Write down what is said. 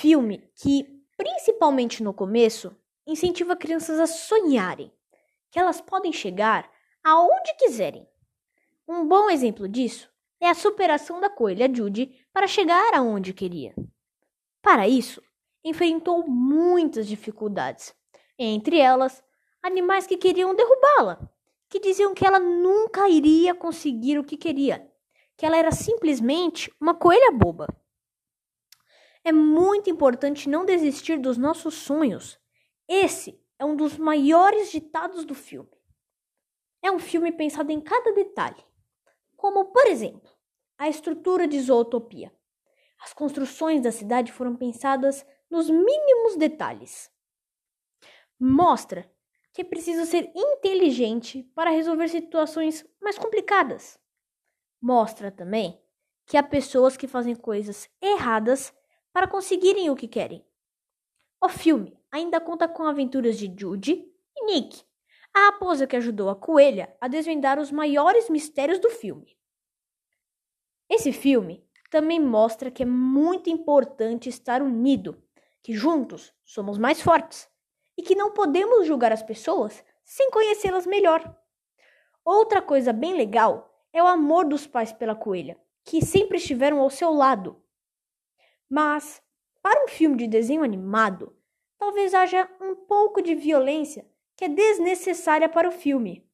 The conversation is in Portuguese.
filme que, principalmente no começo, incentiva crianças a sonharem, que elas podem chegar aonde quiserem. Um bom exemplo disso é a superação da coelha Judy para chegar aonde queria. Para isso, enfrentou muitas dificuldades, entre elas, animais que queriam derrubá-la, que diziam que ela nunca iria conseguir o que queria, que ela era simplesmente uma coelha boba. É muito importante não desistir dos nossos sonhos. Esse é um dos maiores ditados do filme. É um filme pensado em cada detalhe, como, por exemplo, a estrutura de Zootopia. As construções da cidade foram pensadas nos mínimos detalhes. Mostra que é preciso ser inteligente para resolver situações mais complicadas. Mostra também que há pessoas que fazem coisas erradas para conseguirem o que querem. O filme ainda conta com aventuras de Judy e Nick, a raposa que ajudou a coelha a desvendar os maiores mistérios do filme. Esse filme também mostra que é muito importante estar unido, que juntos somos mais fortes e que não podemos julgar as pessoas sem conhecê-las melhor. Outra coisa bem legal é o amor dos pais pela coelha, que sempre estiveram ao seu lado mas, para um filme de desenho animado, talvez haja um pouco de violência que é desnecessária para o filme.